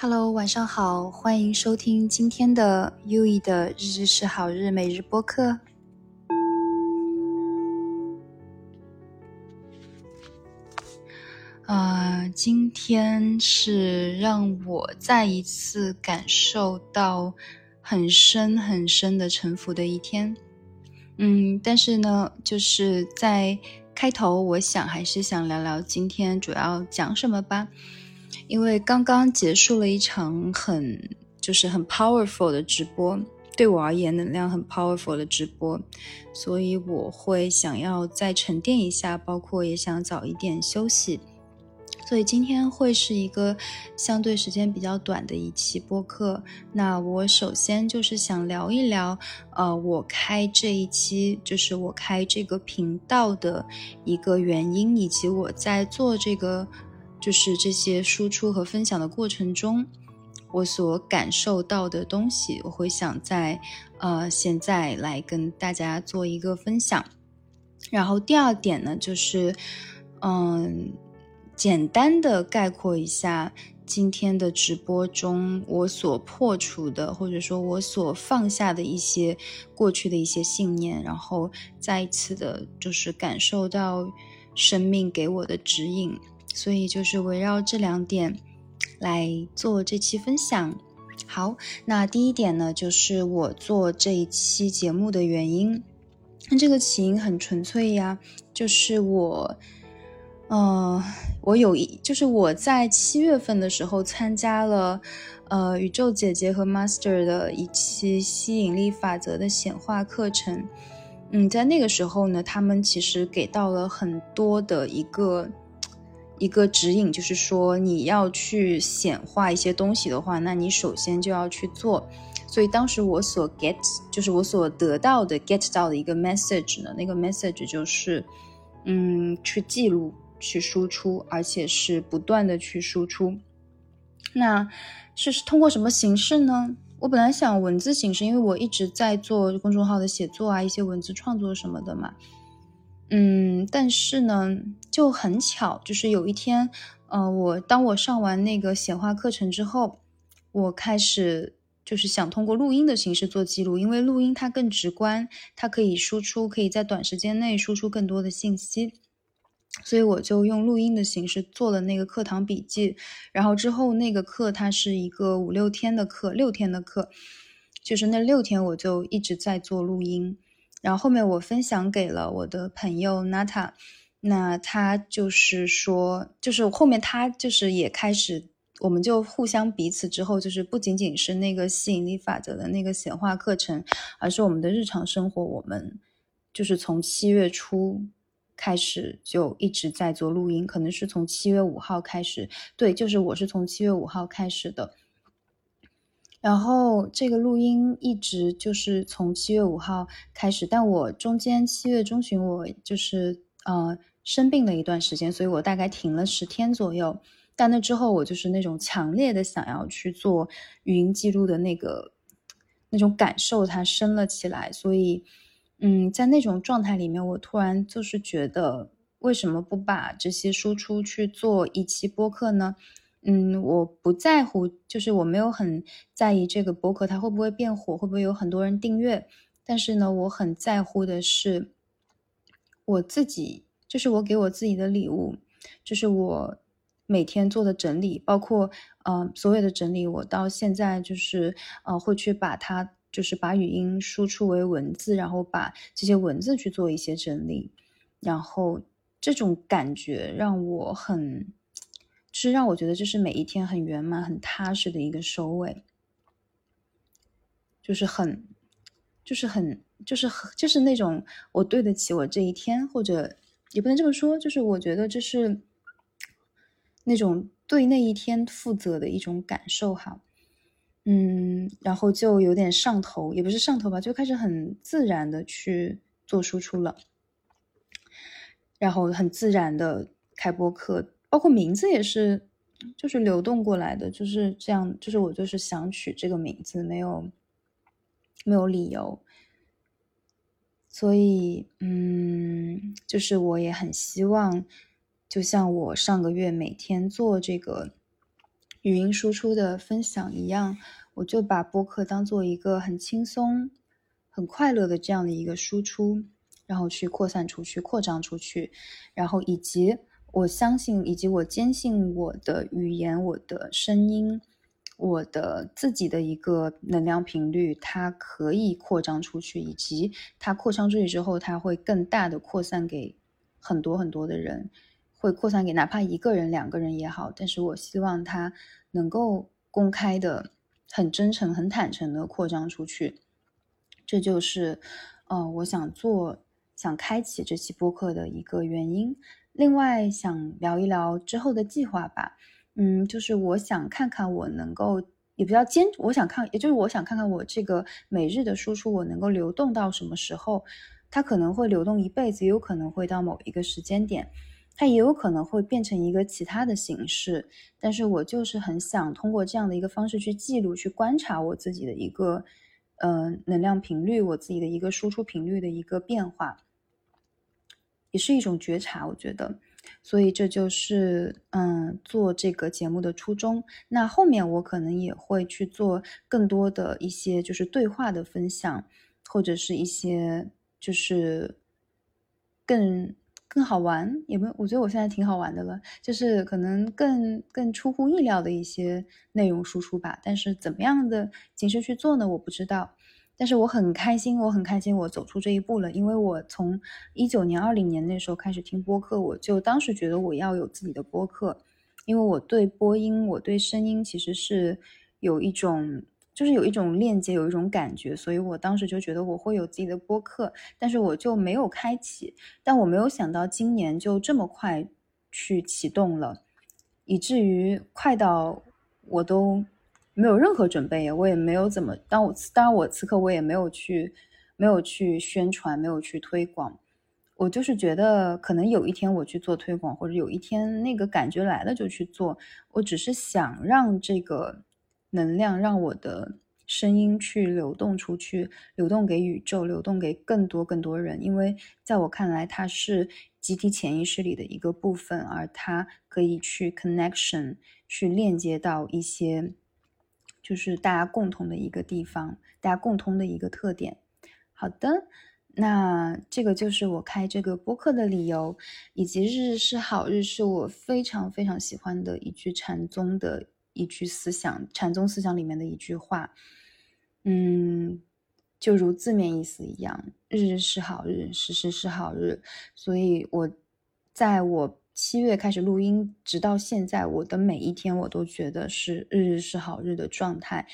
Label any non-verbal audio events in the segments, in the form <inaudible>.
Hello，晚上好，欢迎收听今天的 U E 的日日是好日每日播客。啊，今天是让我再一次感受到很深很深的沉浮的一天。嗯，但是呢，就是在开头，我想还是想聊聊今天主要讲什么吧。因为刚刚结束了一场很就是很 powerful 的直播，对我而言能量很 powerful 的直播，所以我会想要再沉淀一下，包括也想早一点休息，所以今天会是一个相对时间比较短的一期播客。那我首先就是想聊一聊，呃，我开这一期就是我开这个频道的一个原因，以及我在做这个。就是这些输出和分享的过程中，我所感受到的东西，我会想在呃现在来跟大家做一个分享。然后第二点呢，就是嗯，简单的概括一下今天的直播中我所破除的，或者说我所放下的一些过去的一些信念，然后再一次的，就是感受到生命给我的指引。所以就是围绕这两点来做这期分享。好，那第一点呢，就是我做这一期节目的原因。那这个起因很纯粹呀，就是我，呃，我有一，就是我在七月份的时候参加了，呃，宇宙姐姐和 Master 的一期吸引力法则的显化课程。嗯，在那个时候呢，他们其实给到了很多的一个。一个指引就是说，你要去显化一些东西的话，那你首先就要去做。所以当时我所 get 就是我所得到的 get 到的一个 message 呢，那个 message 就是，嗯，去记录、去输出，而且是不断的去输出。那是通过什么形式呢？我本来想文字形式，因为我一直在做公众号的写作啊，一些文字创作什么的嘛。嗯，但是呢，就很巧，就是有一天，呃，我当我上完那个显化课程之后，我开始就是想通过录音的形式做记录，因为录音它更直观，它可以输出，可以在短时间内输出更多的信息，所以我就用录音的形式做了那个课堂笔记。然后之后那个课它是一个五六天的课，六天的课，就是那六天我就一直在做录音。然后后面我分享给了我的朋友 Nata，那他就是说，就是后面他就是也开始，我们就互相彼此之后，就是不仅仅是那个吸引力法则的那个显化课程，而是我们的日常生活，我们就是从七月初开始就一直在做录音，可能是从七月五号开始，对，就是我是从七月五号开始的。然后这个录音一直就是从七月五号开始，但我中间七月中旬我就是呃生病了一段时间，所以我大概停了十天左右。但那之后我就是那种强烈的想要去做语音记录的那个那种感受，它升了起来。所以，嗯，在那种状态里面，我突然就是觉得，为什么不把这些输出去做一期播客呢？嗯，我不在乎，就是我没有很在意这个博客它会不会变火，会不会有很多人订阅。但是呢，我很在乎的是我自己，就是我给我自己的礼物，就是我每天做的整理，包括呃所有的整理，我到现在就是呃会去把它，就是把语音输出为文字，然后把这些文字去做一些整理，然后这种感觉让我很。是让我觉得这是每一天很圆满、很踏实的一个收尾，就是很，就是很，就是很，就是那种我对得起我这一天，或者也不能这么说，就是我觉得这是那种对那一天负责的一种感受哈，嗯，然后就有点上头，也不是上头吧，就开始很自然的去做输出了，然后很自然的开播课。包括名字也是，就是流动过来的，就是这样，就是我就是想取这个名字，没有没有理由，所以嗯，就是我也很希望，就像我上个月每天做这个语音输出的分享一样，我就把播客当做一个很轻松、很快乐的这样的一个输出，然后去扩散出去、扩张出去，然后以及我相信，以及我坚信我的语言、我的声音。我的自己的一个能量频率，它可以扩张出去，以及它扩张出去之后，它会更大的扩散给很多很多的人，会扩散给哪怕一个人、两个人也好。但是我希望它能够公开的、很真诚、很坦诚的扩张出去。这就是，呃，我想做、想开启这期播客的一个原因。另外，想聊一聊之后的计划吧。嗯，就是我想看看我能够，也比较坚，我想看，也就是我想看看我这个每日的输出，我能够流动到什么时候？它可能会流动一辈子，也有可能会到某一个时间点，它也有可能会变成一个其他的形式。但是我就是很想通过这样的一个方式去记录、去观察我自己的一个，呃，能量频率，我自己的一个输出频率的一个变化，也是一种觉察，我觉得。所以这就是嗯做这个节目的初衷。那后面我可能也会去做更多的一些就是对话的分享，或者是一些就是更更好玩，也不我觉得我现在挺好玩的了，就是可能更更出乎意料的一些内容输出吧。但是怎么样的形式去做呢？我不知道。但是我很开心，我很开心，我走出这一步了。因为我从一九年、二零年那时候开始听播客，我就当时觉得我要有自己的播客，因为我对播音、我对声音其实是有一种，就是有一种链接，有一种感觉，所以我当时就觉得我会有自己的播客，但是我就没有开启。但我没有想到今年就这么快去启动了，以至于快到我都。没有任何准备，我也没有怎么。当我当然，我此刻我也没有去，没有去宣传，没有去推广。我就是觉得，可能有一天我去做推广，或者有一天那个感觉来了就去做。我只是想让这个能量，让我的声音去流动出去，流动给宇宙，流动给更多更多人。因为在我看来，它是集体潜意识里的一个部分，而它可以去 connection，去链接到一些。就是大家共同的一个地方，大家共通的一个特点。好的，那这个就是我开这个播客的理由，以及“日日是好日”是我非常非常喜欢的一句禅宗的一句思想，禅宗思想里面的一句话。嗯，就如字面意思一样，“日日是好日，时时是好日”。所以我在我。七月开始录音，直到现在，我的每一天我都觉得是日日是好日的状态。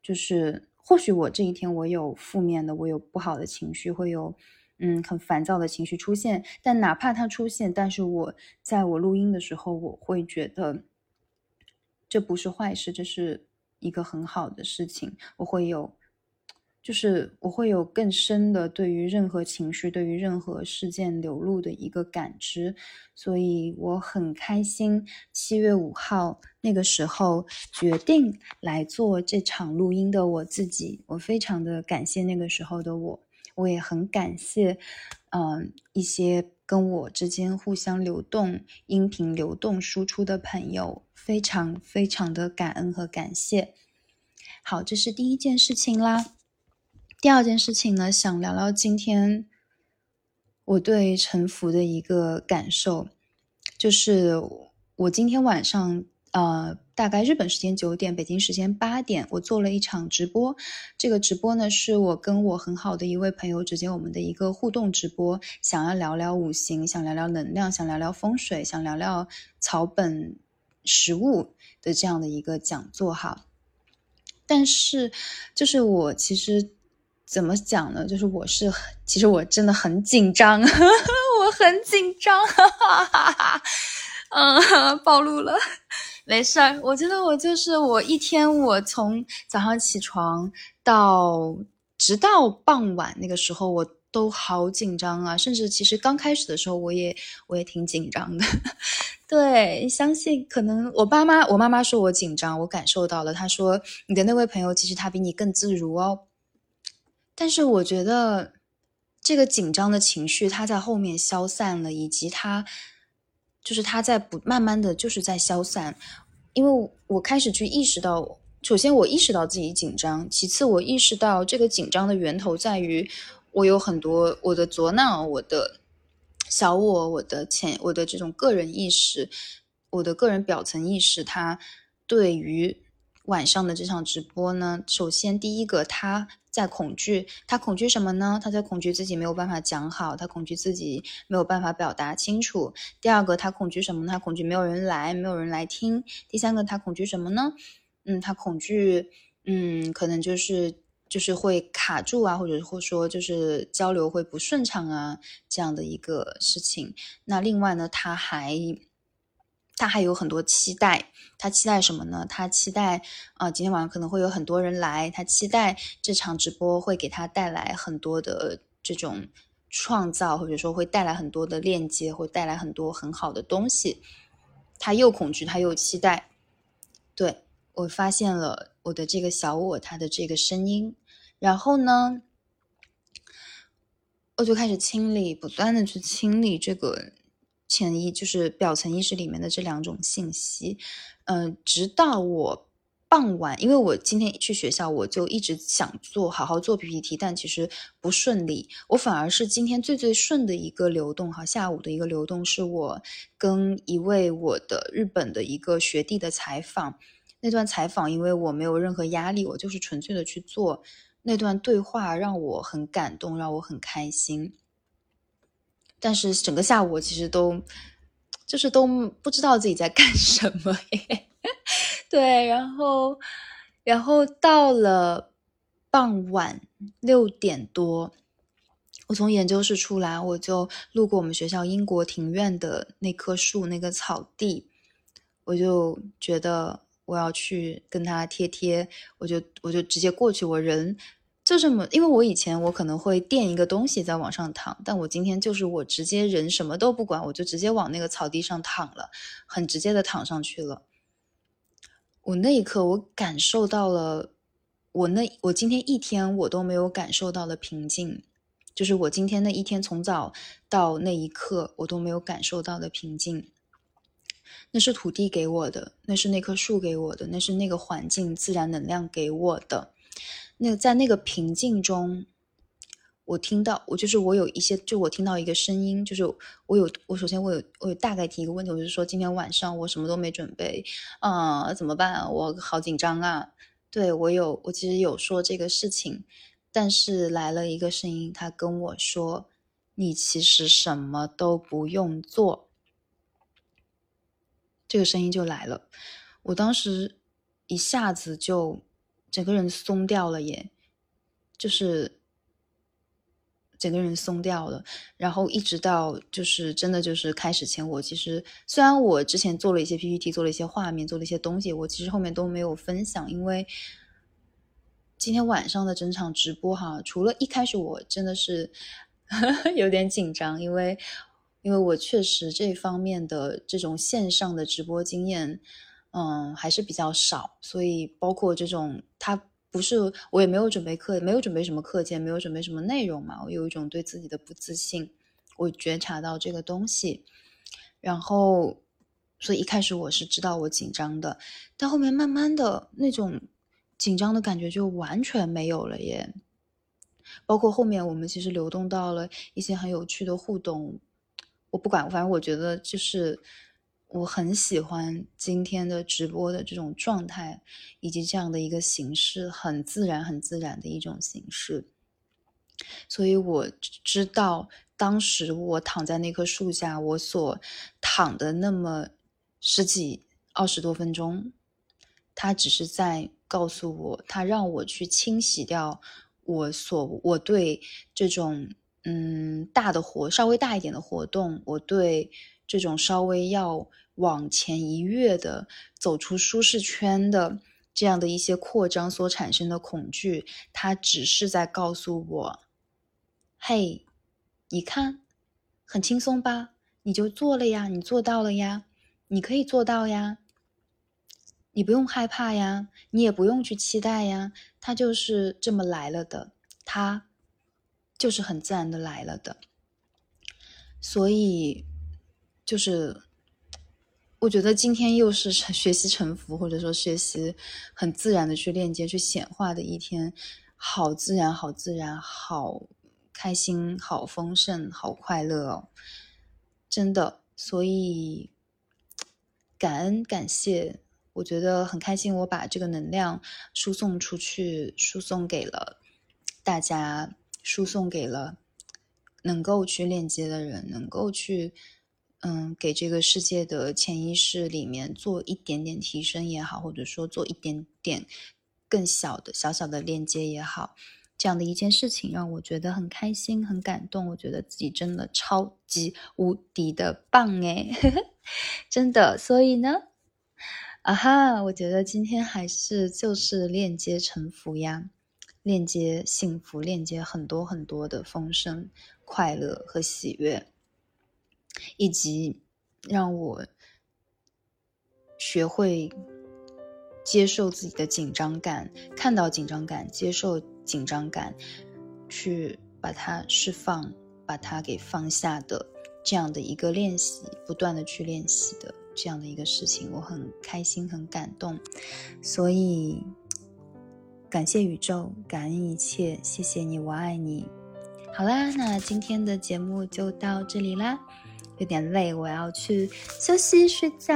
就是或许我这一天我有负面的，我有不好的情绪，会有嗯很烦躁的情绪出现。但哪怕它出现，但是我在我录音的时候，我会觉得这不是坏事，这是一个很好的事情。我会有。就是我会有更深的对于任何情绪、对于任何事件流露的一个感知，所以我很开心。七月五号那个时候决定来做这场录音的我自己，我非常的感谢那个时候的我，我也很感谢，嗯，一些跟我之间互相流动、音频流动输出的朋友，非常非常的感恩和感谢。好，这是第一件事情啦。第二件事情呢，想聊聊今天我对沉浮的一个感受，就是我今天晚上，呃，大概日本时间九点，北京时间八点，我做了一场直播。这个直播呢，是我跟我很好的一位朋友之间我们的一个互动直播，想要聊聊五行，想聊聊能量，想聊聊风水，想聊聊草本食物的这样的一个讲座哈。但是，就是我其实。怎么讲呢？就是我是，其实我真的很紧张，<laughs> 我很紧张，哈哈哈哈嗯，暴露了，没事儿。我觉得我就是我一天，我从早上起床到直到傍晚那个时候，我都好紧张啊。甚至其实刚开始的时候，我也我也挺紧张的。<laughs> 对，相信可能我爸妈，我妈妈说我紧张，我感受到了。她说你的那位朋友其实他比你更自如哦。但是我觉得，这个紧张的情绪，它在后面消散了，以及它，就是它在不慢慢的就是在消散。因为我开始去意识到，首先我意识到自己紧张，其次我意识到这个紧张的源头在于我有很多我的左脑、我的小我、我的潜、我的这种个人意识、我的个人表层意识，它对于。晚上的这场直播呢，首先第一个他在恐惧，他恐惧什么呢？他在恐惧自己没有办法讲好，他恐惧自己没有办法表达清楚。第二个，他恐惧什么？他恐惧没有人来，没有人来听。第三个，他恐惧什么呢？嗯，他恐惧，嗯，可能就是就是会卡住啊，或者或说就是交流会不顺畅啊，这样的一个事情。那另外呢，他还。他还有很多期待，他期待什么呢？他期待啊，今天晚上可能会有很多人来，他期待这场直播会给他带来很多的这种创造，或者说会带来很多的链接，会带来很多很好的东西。他又恐惧，他又期待。对我发现了我的这个小我，他的这个声音，然后呢，我就开始清理，不断的去清理这个。潜意就是表层意识里面的这两种信息，嗯，直到我傍晚，因为我今天去学校，我就一直想做好好做 PPT，但其实不顺利。我反而是今天最最顺的一个流动哈，下午的一个流动是我跟一位我的日本的一个学弟的采访。那段采访，因为我没有任何压力，我就是纯粹的去做那段对话，让我很感动，让我很开心。但是整个下午我其实都，就是都不知道自己在干什么。<laughs> 对，然后，然后到了傍晚六点多，我从研究室出来，我就路过我们学校英国庭院的那棵树那个草地，我就觉得我要去跟他贴贴，我就我就直接过去，我人。就这么，因为我以前我可能会垫一个东西在往上躺，但我今天就是我直接人什么都不管，我就直接往那个草地上躺了，很直接的躺上去了。我那一刻我感受到了，我那我今天一天我都没有感受到的平静，就是我今天那一天从早到那一刻我都没有感受到的平静。那是土地给我的，那是那棵树给我的，那是那个环境自然能量给我的。那在那个平静中，我听到，我就是我有一些，就我听到一个声音，就是我有，我首先我有，我有大概提一个问题，我就说今天晚上我什么都没准备，啊，怎么办？我好紧张啊！对我有，我其实有说这个事情，但是来了一个声音，他跟我说，你其实什么都不用做，这个声音就来了，我当时一下子就。整个人松掉了耶，就是整个人松掉了。然后一直到就是真的就是开始前，我其实虽然我之前做了一些 PPT，做了一些画面，做了一些东西，我其实后面都没有分享，因为今天晚上的整场直播哈，除了一开始我真的是 <laughs> 有点紧张，因为因为我确实这方面的这种线上的直播经验。嗯，还是比较少，所以包括这种，他不是我也没有准备课，没有准备什么课件，没有准备什么内容嘛，我有一种对自己的不自信，我觉察到这个东西，然后，所以一开始我是知道我紧张的，但后面慢慢的那种紧张的感觉就完全没有了耶，包括后面我们其实流动到了一些很有趣的互动，我不管，反正我觉得就是。我很喜欢今天的直播的这种状态，以及这样的一个形式，很自然、很自然的一种形式。所以我知道，当时我躺在那棵树下，我所躺的那么十几、二十多分钟，他只是在告诉我，他让我去清洗掉我所我对这种嗯大的活稍微大一点的活动，我对这种稍微要。往前一跃的走出舒适圈的这样的一些扩张所产生的恐惧，它只是在告诉我：“嘿，你看，很轻松吧？你就做了呀，你做到了呀，你可以做到呀，你不用害怕呀，你也不用去期待呀，它就是这么来了的，它就是很自然的来了的，所以就是。”我觉得今天又是学习沉浮，或者说学习很自然的去链接、去显化的一天，好自然，好自然，好开心，好丰盛，好快乐哦！真的，所以感恩感谢，我觉得很开心，我把这个能量输送出去，输送给了大家，输送给了能够去链接的人，能够去。嗯，给这个世界的潜意识里面做一点点提升也好，或者说做一点点更小的小小的链接也好，这样的一件事情让我觉得很开心、很感动。我觉得自己真的超级无敌的棒诶，<laughs> 真的。所以呢，啊哈，我觉得今天还是就是链接沉浮呀，链接幸福，链接很多很多的丰盛、快乐和喜悦。以及让我学会接受自己的紧张感，看到紧张感，接受紧张感，去把它释放，把它给放下的这样的一个练习，不断的去练习的这样的一个事情，我很开心，很感动，所以感谢宇宙，感恩一切，谢谢你，我爱你。好啦，那今天的节目就到这里啦。有点累，我要去休息睡觉，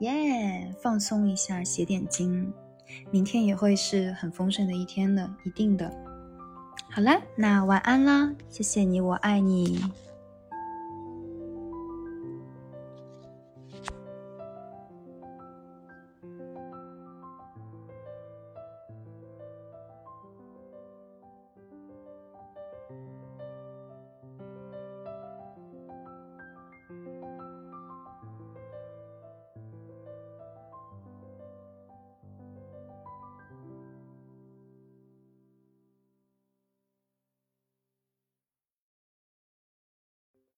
耶，放松一下，写点经。明天也会是很丰盛的一天的，一定的。好啦，那晚安啦，谢谢你，我爱你。